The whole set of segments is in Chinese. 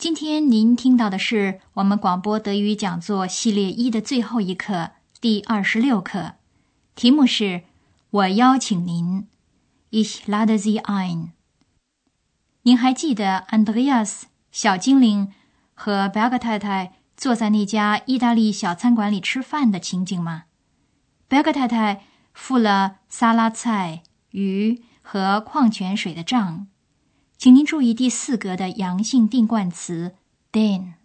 今天您听到的是我们广播德语讲座系列一的最后一课，第二十六课，题目是“我邀请您 ”，Ich lade Sie ein。您还记得 Andreas 小精灵和 Berg 太太坐在那家意大利小餐馆里吃饭的情景吗？Berg 太太付了沙拉菜、鱼和矿泉水的账。请您注意第四格的阳性定冠词 den。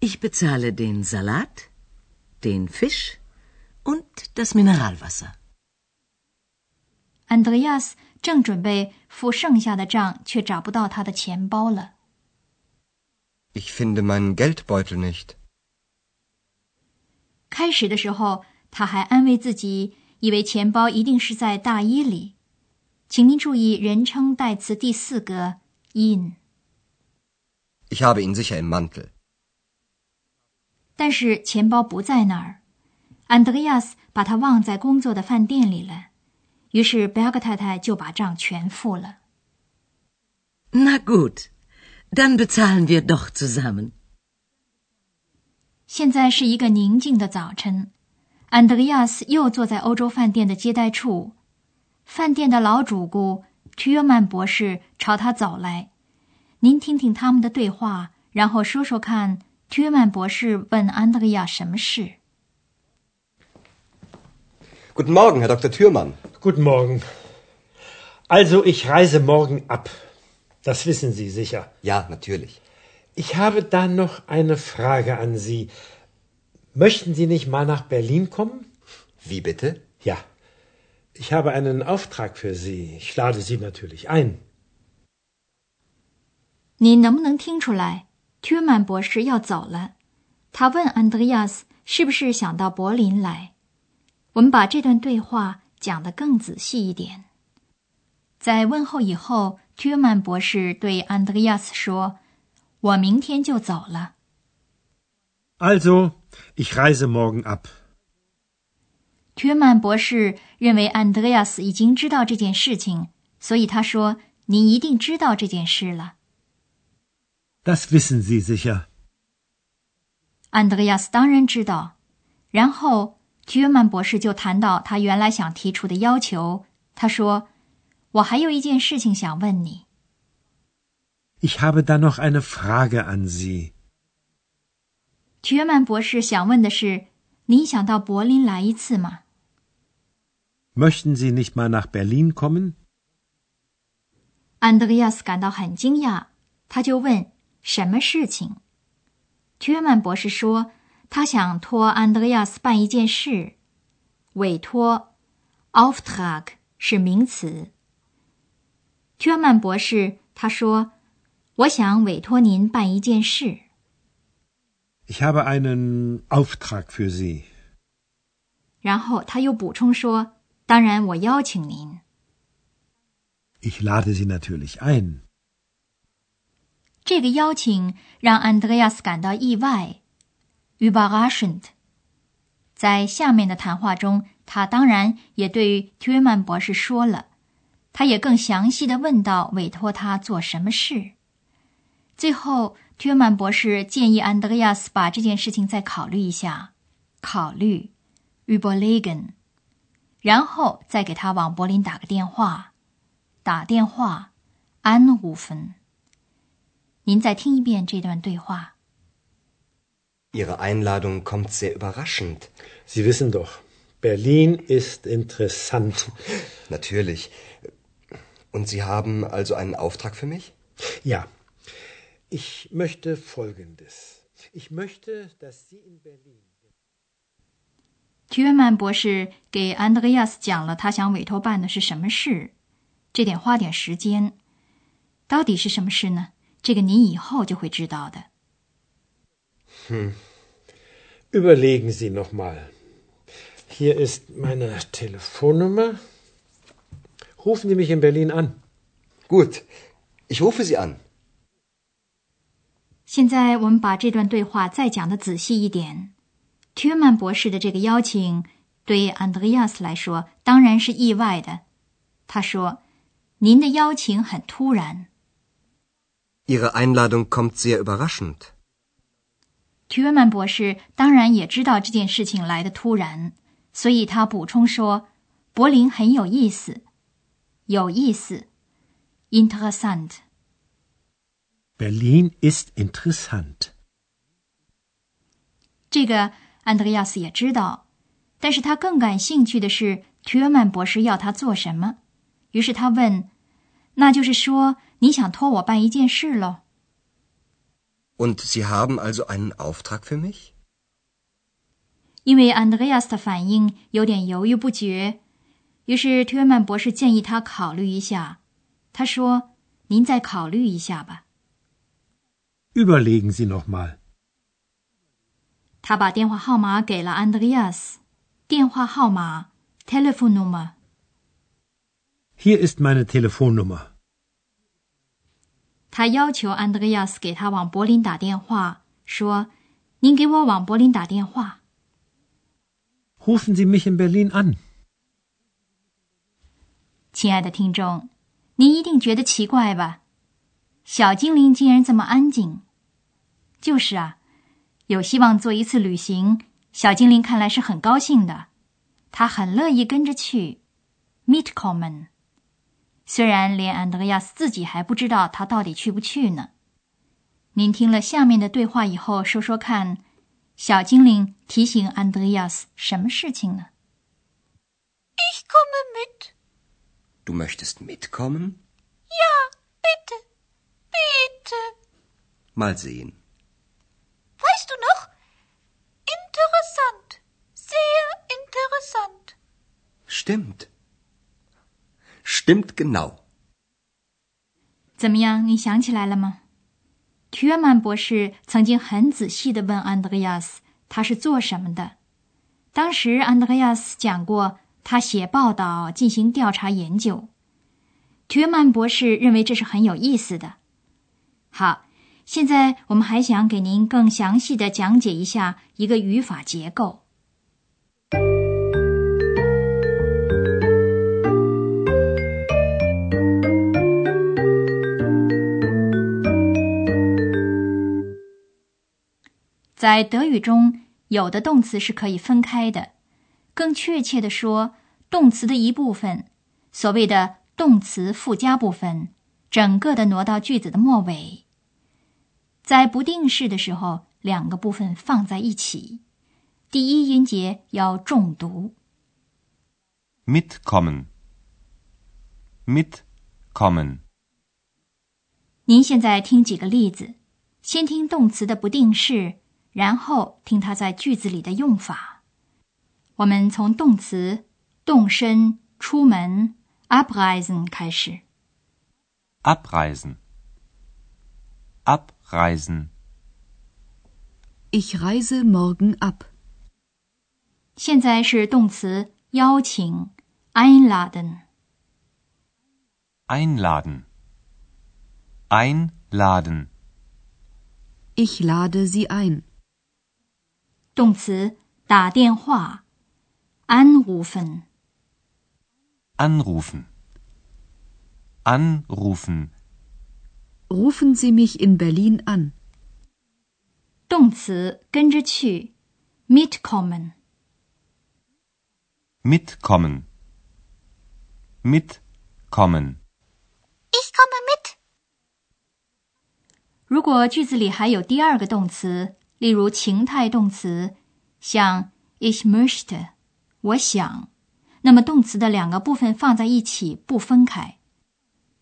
Ich bezahle den Salat, den Fisch und das Mineralwasser. Andreas 正准备付剩下的账，却找不到他的钱包了。Ich finde meinen Geldbeutel nicht. 开始的时候，他还安慰自己，以为钱包一定是在大衣里。请您注意人称代词第四个 in。Ich habe ihn sicher im Mantel。但是钱包不在那儿，安德烈亚斯把它忘在工作的饭店里了。于是贝格太太就把账全付了。Na gut, dann bezahlen wir doch zusammen。现在是一个宁静的早晨，安德烈亚斯又坐在欧洲饭店的接待处。饭店的老主顾 t r u m a n 博士朝他走来，您听听他们的对话，然后说说看，t r u m a n 博士问安德烈亚什么事？Guten Morgen, Herr Dr. Thürmann. Guten Morgen. Also, ich reise morgen ab. Das wissen Sie sicher. Ja, natürlich. Ich habe da noch eine Frage an Sie. Möchten Sie nicht mal nach Berlin kommen? Wie bitte? Ja. Ich habe einen Auftrag für Sie. Ich lade Sie natürlich ein. 你能不能听出来，屈曼博士要走了？他问安德烈亚斯是不是想到柏林来。我们把这段对话讲得更仔细一点。在问候以后，屈曼博士对安德烈亚斯说：“我明天就走了。” Also, ich reise morgen ab. 约曼博士认为安德烈亚斯已经知道这件事情，所以他说：“您一定知道这件事了。” Das wissen Sie sicher。安德烈亚斯当然知道。然后约曼博士就谈到他原来想提出的要求。他说：“我还有一件事情想问你。” Ich habe da noch eine Frage an Sie。约曼博士想问的是：“您想到柏林来一次吗？” Möchten Sie nicht mal nach Berlin kommen？安德烈亚斯感到很惊讶，他就问：“什么事情？”约曼博士说：“他想托安德烈亚斯办一件事，委托 （Auftrag） 是名词。”约曼博士他说：“我想委托您办一件事。” Ich habe einen Auftrag für Sie。然后他又补充说。当然，我邀请您。Ich lade Sie natürlich ein。这个邀请让安德烈亚斯感到意外，überraschend。在下面的谈话中，他当然也对约曼博士说了，他也更详细的问到委托他做什么事。最后，约曼博士建议安德烈亚斯把这件事情再考虑一下，考虑，überlegen。然后再给他往柏林打个电话，打电话，安五分。您再听一遍这段对话。Ihre Einladung kommt sehr überraschend. Sie wissen doch, Berlin ist interessant. Natürlich. Und Sie haben also einen Auftrag für mich? Ja. Ich möchte Folgendes. Ich möchte, dass Sie in Berlin 约曼博士给安德烈亚斯讲了他想委托办的是什么事，这点花点时间。到底是什么事呢？这个您以后就会知道的。哼 Überlegen Sie noch mal. Hier ist meine Telefonnummer. Rufen Sie mich in Berlin an. Gut, ich rufe Sie an. 现在我们把这段对话再讲的仔细一点。屈曼博士的这个邀请对 Andreas 来说当然是意外的。他说：“您的邀请很突然。” Ihre Einladung kommt sehr überraschend. 屈曼博士当然也知道这件事情来的突然，所以他补充说：“柏林很有意思，有意思，interessant。” Berlin ist interessant. 这个安德烈亚斯也知道，但是他更感兴趣的是图尔曼博士要他做什么。于是他问：“那就是说，你想托我办一件事喽？” Und Sie haben also einen Auftrag für mich? 因为安德烈亚斯的反应有点犹豫不决，于是图尔曼博士建议他考虑一下。他说：“您再考虑一下吧。” Überlegen Sie noch mal. 他把电话号码给了安德烈亚斯。电话号码 Telefonnummer。Hier ist meine Telefonnummer. 他要求安德烈亚斯给他往柏林打电话，说：“您给我往柏林打电话。Rufen Sie mich in Berlin an. ”亲爱的听众，您一定觉得奇怪吧？小精灵竟然这么安静。就是啊，有希望做一次旅行，小精灵看来是很高兴的，他很乐意跟着去。Mitkommen。虽然连安德烈亚斯自己还不知道他到底去不去呢。您听了下面的对话以后，说说看，小精灵提醒安德烈亚斯什么事情呢 Ich komme mit. Du möchtest mitkommen? Ja, bitte. Bitte. Mal sehen. Weißt du noch? Interessant. Sehr interessant. Stimmt. Stimmt genau. 怎么样？你想起来了吗？屈尔曼博士曾经很仔细的问安德烈亚斯，他是做什么的。当时安德烈亚斯讲过，他写报道，进行调查研究。屈尔曼博士认为这是很有意思的。好，现在我们还想给您更详细的讲解一下一个语法结构。在德语中，有的动词是可以分开的，更确切的说，动词的一部分，所谓的动词附加部分，整个的挪到句子的末尾。在不定式的时候，两个部分放在一起，第一音节要重读。Mitkommen. Mitkommen. 您现在听几个例子，先听动词的不定式，然后听它在句子里的用法。我们从动词动身、出门 abreisen 开始。Abreisen. Abreisen. Ich reise morgen ab. 现在是动词邀请 einladen。 Einladen. Einladen. Ich lade Sie ein. 动词打电话 anrufen。 Anrufen. Anrufen. Rufen Sie mich in Berlin an. 动词跟着去 mitkommen。 Mitkommen. Mitkommen. Ich komme mit. 如果句子里还有第二个动词，例如情态动词，像 ich möchte，我想，那么动词的两个部分放在一起，不分开。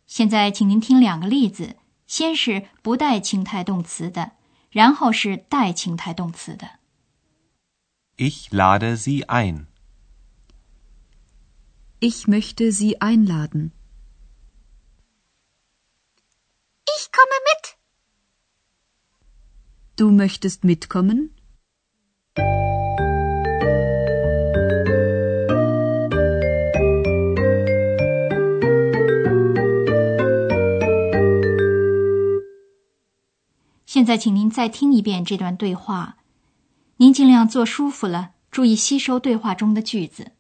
现在，请您听两个例子， 先是不带情态动词的，然后是带情态动词的。Ich lade Sie ein. Ich möchte Sie einladen. Ich komme mit. Du möchtest mitkommen? 现在，请您再听一遍这段对话。您尽量坐舒服了，注意吸收对话中的句子。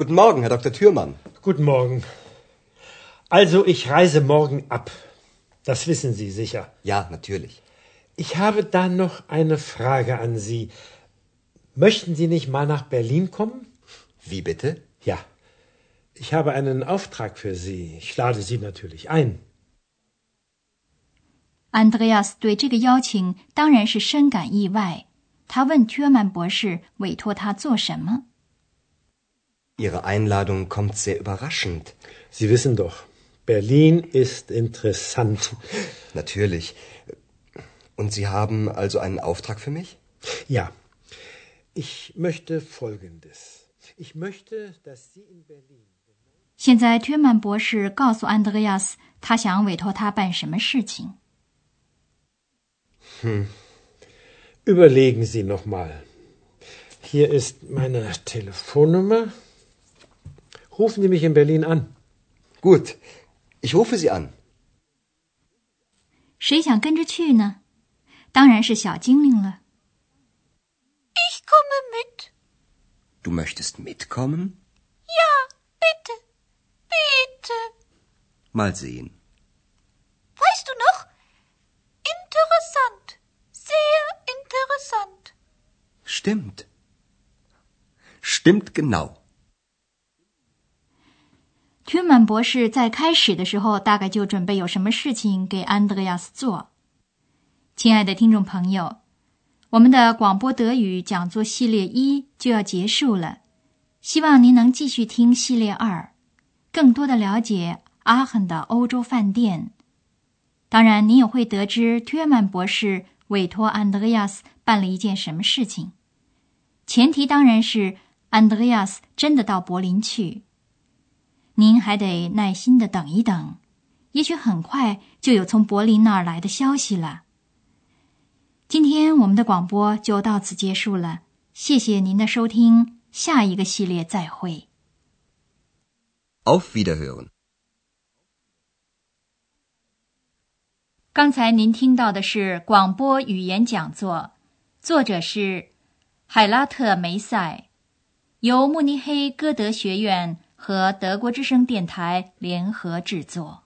Guten Morgen, Herr Dr. Thürmann. Guten Morgen. Also, ich reise morgen ab. Das wissen Sie sicher. Ja, natürlich. Ich habe da noch eine Frage an Sie. Möchten Sie nicht mal nach Berlin kommen? Wie bitte? Ja. Ich habe einen Auftrag für Sie. Ich lade Sie natürlich ein. Andreas 对这个邀请当然是深感意外。他问约曼博士委托他做什么。 Ihre Einladung kommt sehr überraschend. Sie wissen doch, Berlin ist interessant. Natürlich. Und Sie haben also einen Auftrag für mich? Ja. Ich möchte Folgendes. Ich möchte, dass Sie in Berlin. 现在，约曼博士告诉安德烈亚斯，他想委托他办什么事情。Hm. Überlegen Sie noch mal. Hier ist meine Telefonnummer. Rufen Sie mich in Berlin an. Gut, ich rufe Sie an. 谁想跟着去呢？当然是小精灵了。 Ich komme mit. Du möchtest mitkommen? Ja, bitte. Bitte. Mal sehen. Weißt du noch? Interessant. Sehr interessant. Stimmt. Stimmt genau. 博士在开始的时候大概就准备有什么事情给安德烈亚斯做。亲爱的听众朋友，我们的广播德语讲座系列一就要结束了，希望您能继续听系列二，更多的了解阿亨的欧洲饭店。当然，您也会得知约曼博士委托安德烈亚斯办了一件什么事情。前提当然是安德烈亚斯真的到柏林去。您还得耐心的等一等，也许很快就有从柏林那儿来的消息了。今天我们的广播就到此结束了，谢谢您的收听，下一个系列再会。Auf Wiederhören. 刚才您听到的是广播语言讲座，作者是海拉特梅塞，由慕尼黑歌德学院和德国之声电台联合制作。